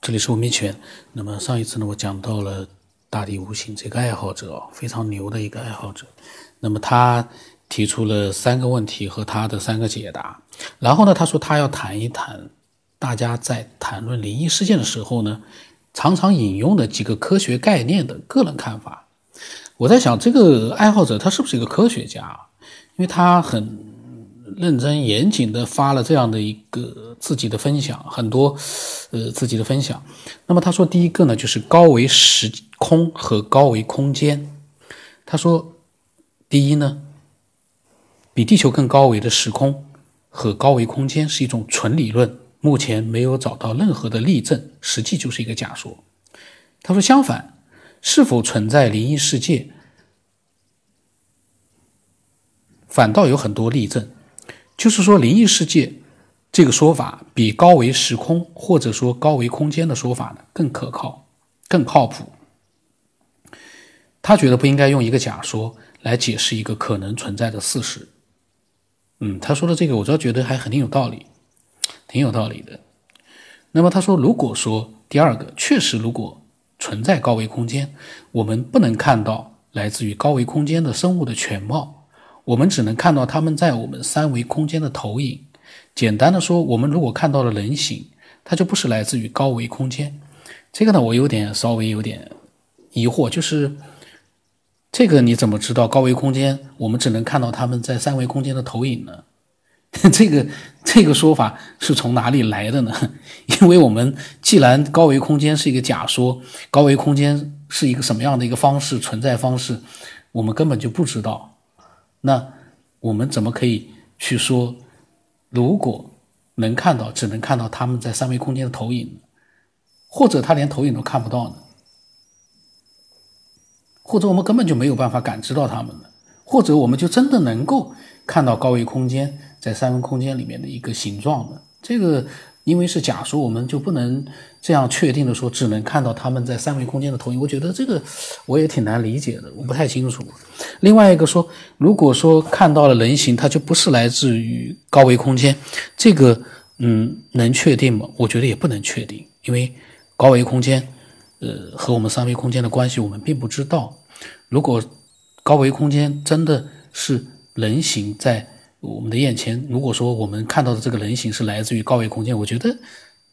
这里是文明圈。那么上一次呢，我讲到了大地无形这个爱好者哦，非常牛的一个爱好者。那么他提出了三个问题和他的三个解答。然后呢，他说他要谈一谈大家在谈论灵异事件的时候呢，常常引用的几个科学概念的个人看法。我在想，这个爱好者他是不是一个科学家？因为他很。认真严谨的发了这样的一个自己的分享，很多，呃，自己的分享。那么他说，第一个呢，就是高维时空和高维空间。他说，第一呢，比地球更高维的时空和高维空间是一种纯理论，目前没有找到任何的例证，实际就是一个假说。他说，相反，是否存在灵异世界，反倒有很多例证。就是说，灵异世界这个说法比高维时空或者说高维空间的说法呢更可靠、更靠谱。他觉得不应该用一个假说来解释一个可能存在的事实。嗯，他说的这个，我倒觉得还很有道理，挺有道理的。那么他说，如果说第二个确实如果存在高维空间，我们不能看到来自于高维空间的生物的全貌。我们只能看到他们在我们三维空间的投影。简单的说，我们如果看到了人形，它就不是来自于高维空间。这个呢，我有点稍微有点疑惑，就是这个你怎么知道高维空间？我们只能看到他们在三维空间的投影呢？这个这个说法是从哪里来的呢？因为我们既然高维空间是一个假说，高维空间是一个什么样的一个方式存在方式，我们根本就不知道。那我们怎么可以去说，如果能看到，只能看到他们在三维空间的投影，或者他连投影都看不到呢？或者我们根本就没有办法感知到他们呢？或者我们就真的能够看到高维空间在三维空间里面的一个形状呢？这个？因为是假说，我们就不能这样确定的说，只能看到他们在三维空间的投影。我觉得这个我也挺难理解的，我不太清楚。另外一个说，如果说看到了人形，它就不是来自于高维空间，这个嗯，能确定吗？我觉得也不能确定，因为高维空间，呃，和我们三维空间的关系我们并不知道。如果高维空间真的是人形在。我们的眼前，如果说我们看到的这个人形是来自于高维空间，我觉得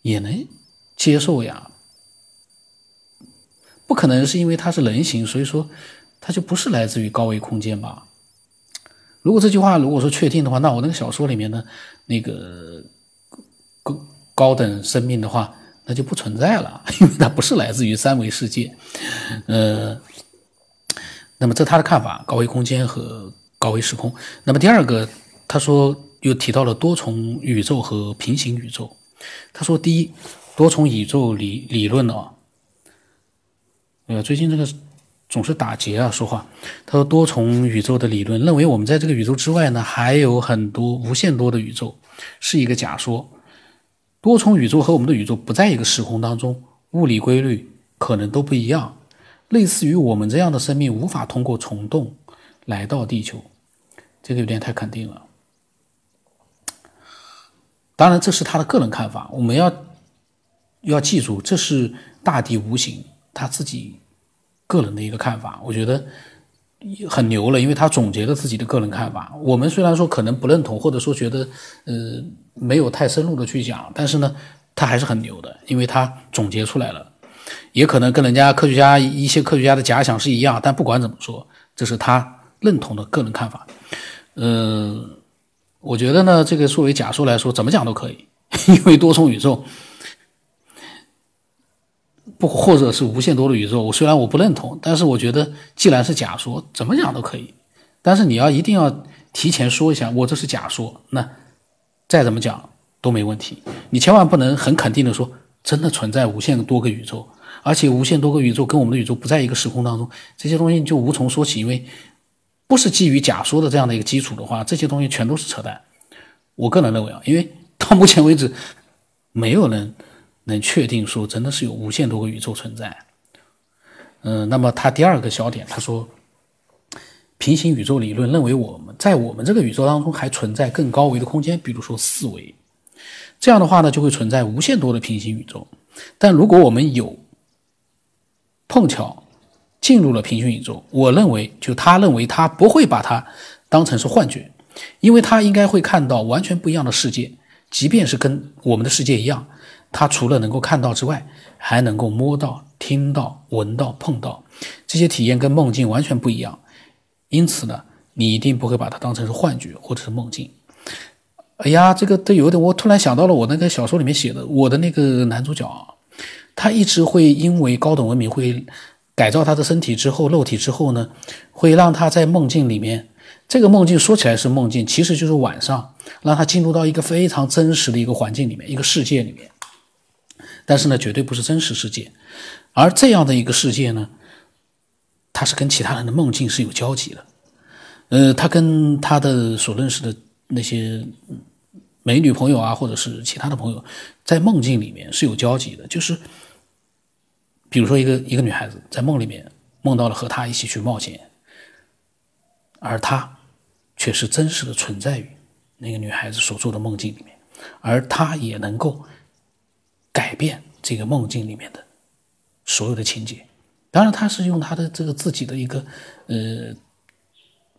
也能接受呀。不可能是因为它是人形，所以说它就不是来自于高维空间吧？如果这句话如果说确定的话，那我那个小说里面的那个高高等生命的话，那就不存在了，因为它不是来自于三维世界。呃，那么这他的看法，高维空间和高维时空。那么第二个。他说，又提到了多重宇宙和平行宇宙。他说，第一，多重宇宙理理论啊，呃，最近这个总是打结啊，说话。他说，多重宇宙的理论认为，我们在这个宇宙之外呢，还有很多无限多的宇宙，是一个假说。多重宇宙和我们的宇宙不在一个时空当中，物理规律可能都不一样，类似于我们这样的生命无法通过虫洞来到地球，这个有点太肯定了。当然，这是他的个人看法。我们要要记住，这是大地无形他自己个人的一个看法。我觉得很牛了，因为他总结了自己的个人看法。我们虽然说可能不认同，或者说觉得呃没有太深入的去讲，但是呢，他还是很牛的，因为他总结出来了。也可能跟人家科学家一些科学家的假想是一样，但不管怎么说，这是他认同的个人看法。嗯。我觉得呢，这个作为假说来说，怎么讲都可以，因为多重宇宙不或者是无限多的宇宙，我虽然我不认同，但是我觉得既然是假说，怎么讲都可以。但是你要一定要提前说一下，我这是假说，那再怎么讲都没问题。你千万不能很肯定的说，真的存在无限多个宇宙，而且无限多个宇宙跟我们的宇宙不在一个时空当中，这些东西就无从说起，因为。不是基于假说的这样的一个基础的话，这些东西全都是扯淡。我个人认为啊，因为到目前为止，没有人能确定说真的是有无限多个宇宙存在。嗯，那么他第二个小点，他说，平行宇宙理论认为我们在我们这个宇宙当中还存在更高维的空间，比如说四维。这样的话呢，就会存在无限多的平行宇宙。但如果我们有碰巧进入了平行宇宙，我认为，就他认为他不会把它当成是幻觉，因为他应该会看到完全不一样的世界，即便是跟我们的世界一样，他除了能够看到之外，还能够摸到、听到、闻到、碰到这些体验，跟梦境完全不一样。因此呢，你一定不会把它当成是幻觉或者是梦境。哎呀，这个都有点，我突然想到了我那个小说里面写的，我的那个男主角，他一直会因为高等文明会改造他的身体之后，肉体之后呢，会让他在梦境里面，这个梦境说起来是梦境，其实就是晚上让他进入到一个非常真实的一个环境里面，一个世界里面，但是呢，绝对不是真实世界，而这样的一个世界呢，它是跟其他人的梦境是有交集的，呃，他跟他的所认识的。那些美女朋友啊，或者是其他的朋友，在梦境里面是有交集的。就是，比如说一个一个女孩子在梦里面梦到了和他一起去冒险，而他却是真实的存在于那个女孩子所做的梦境里面，而他也能够改变这个梦境里面的所有的情节。当然，他是用他的这个自己的一个呃。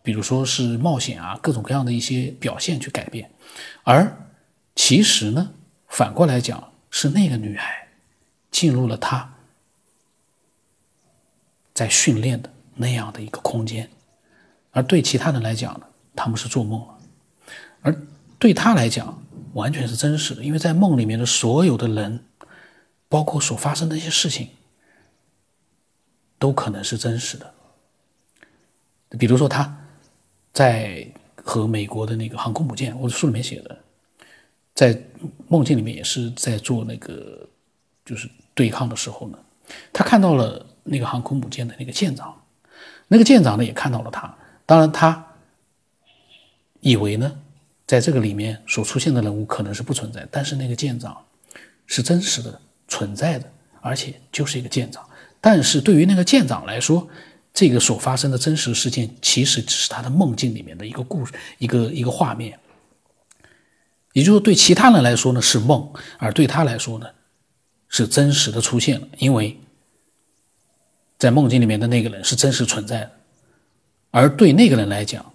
比如说是冒险啊，各种各样的一些表现去改变，而其实呢，反过来讲是那个女孩进入了他在训练的那样的一个空间，而对其他人来讲呢，他们是做梦了，而对他来讲完全是真实的，因为在梦里面的所有的人，包括所发生的一些事情，都可能是真实的。比如说他。在和美国的那个航空母舰，我书里面写的，在梦境里面也是在做那个就是对抗的时候呢，他看到了那个航空母舰的那个舰长，那个舰长呢也看到了他，当然他以为呢，在这个里面所出现的人物可能是不存在，但是那个舰长是真实的存在的，而且就是一个舰长，但是对于那个舰长来说。这个所发生的真实事件，其实只是他的梦境里面的一个故事，一个一个画面。也就是对其他人来说呢是梦，而对他来说呢是真实的出现了。因为在梦境里面的那个人是真实存在的，而对那个人来讲，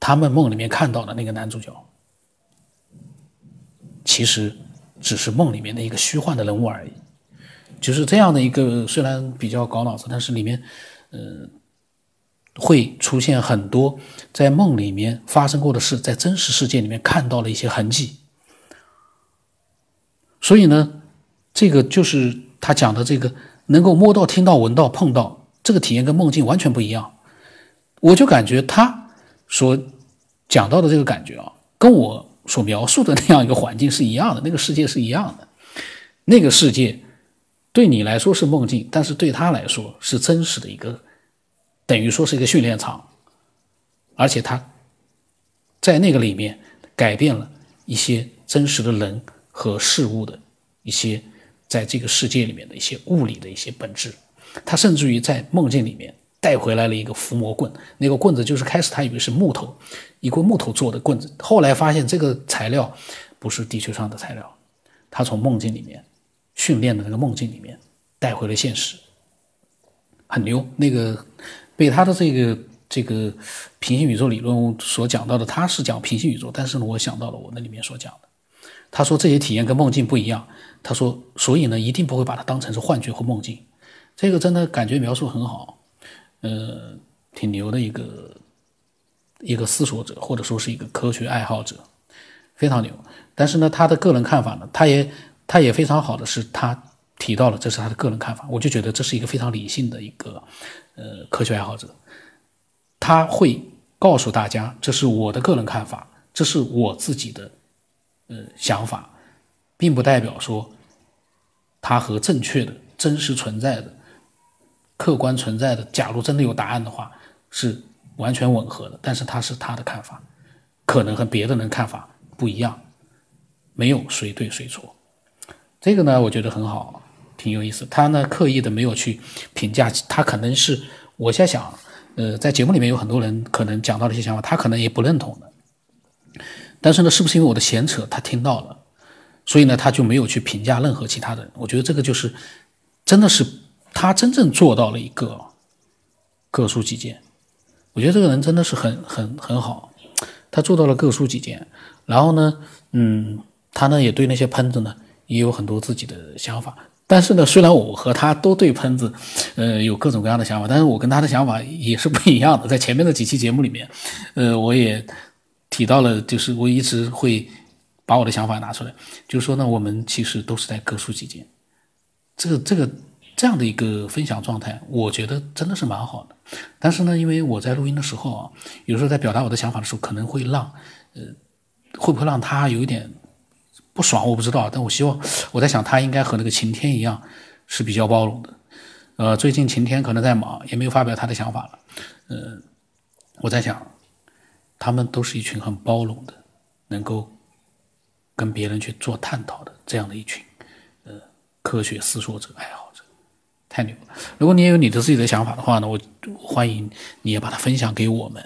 他们梦里面看到的那个男主角，其实只是梦里面的一个虚幻的人物而已。就是这样的一个，虽然比较搞脑子，但是里面。呃，会出现很多在梦里面发生过的事，在真实世界里面看到了一些痕迹。所以呢，这个就是他讲的这个能够摸到、听到、闻到、碰到这个体验，跟梦境完全不一样。我就感觉他所讲到的这个感觉啊，跟我所描述的那样一个环境是一样的，那个世界是一样的。那个世界。对你来说是梦境，但是对他来说是真实的一个，等于说是一个训练场，而且他在那个里面改变了一些真实的人和事物的一些在这个世界里面的一些物理的一些本质。他甚至于在梦境里面带回来了一个伏魔棍，那个棍子就是开始他以为是木头，一个木头做的棍子，后来发现这个材料不是地球上的材料，他从梦境里面。训练的那个梦境里面带回了现实，很牛。那个被他的这个这个平行宇宙理论所讲到的，他是讲平行宇宙，但是呢，我想到了我那里面所讲的。他说这些体验跟梦境不一样。他说，所以呢，一定不会把它当成是幻觉或梦境。这个真的感觉描述很好，呃，挺牛的一个一个思索者，或者说是一个科学爱好者，非常牛。但是呢，他的个人看法呢，他也。他也非常好的是，他提到了这是他的个人看法，我就觉得这是一个非常理性的一个呃科学爱好者，他会告诉大家这是我的个人看法，这是我自己的呃想法，并不代表说他和正确的、真实存在的、客观存在的，假如真的有答案的话，是完全吻合的。但是他是他的看法，可能和别的人看法不一样，没有谁对谁错。这个呢，我觉得很好，挺有意思。他呢，刻意的没有去评价，他可能是我在想，呃，在节目里面有很多人可能讲到了一些想法，他可能也不认同的。但是呢，是不是因为我的闲扯，他听到了？所以呢，他就没有去评价任何其他的人。我觉得这个就是真的是他真正做到了一个各抒己见。我觉得这个人真的是很很很好，他做到了各抒己见。然后呢，嗯，他呢也对那些喷子呢也有很多自己的想法。但是呢，虽然我和他都对喷子，呃，有各种各样的想法，但是我跟他的想法也是不一样的。在前面的几期节目里面，呃，我也提到了，就是我一直会把我的想法拿出来，就是说呢，我们其实都是在各抒己见。这个这个这样的一个分享状态，我觉得真的是蛮好的。但是呢，因为我在录音的时候啊，有时候在表达我的想法的时候，可能会让，呃，会不会让他有一点。不爽我不知道，但我希望我在想他应该和那个晴天一样是比较包容的。呃，最近晴天可能在忙，也没有发表他的想法了。呃，我在想，他们都是一群很包容的，能够跟别人去做探讨的这样的一群呃科学思索者爱好者，太牛了。如果你也有你的自己的想法的话呢，我欢迎你也把它分享给我们。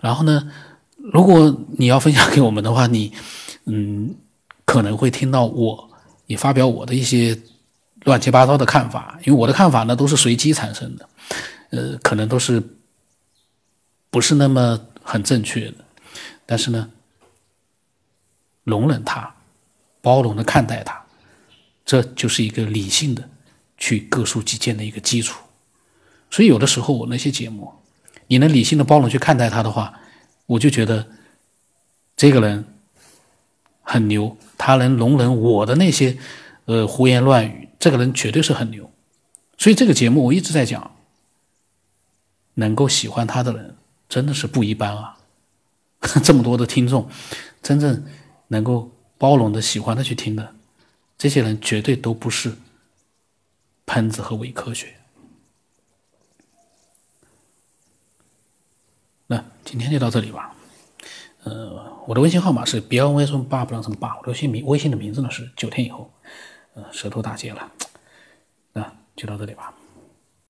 然后呢，如果你要分享给我们的话，你嗯。可能会听到我也发表我的一些乱七八糟的看法，因为我的看法呢都是随机产生的，呃，可能都是不是那么很正确的，但是呢，容忍它，包容的看待它，这就是一个理性的去各抒己见的一个基础。所以有的时候我那些节目，你能理性的包容去看待它的话，我就觉得这个人很牛。他能容忍我的那些，呃，胡言乱语，这个人绝对是很牛。所以这个节目我一直在讲，能够喜欢他的人真的是不一般啊！这么多的听众，真正能够包容的、喜欢的去听的，这些人绝对都不是喷子和伪科学。那今天就到这里吧。呃，我的微信号码是别问为什么八不让什么八，我的微信名微信的名字呢是九天以后，呃，舌头打结了，那就到这里吧。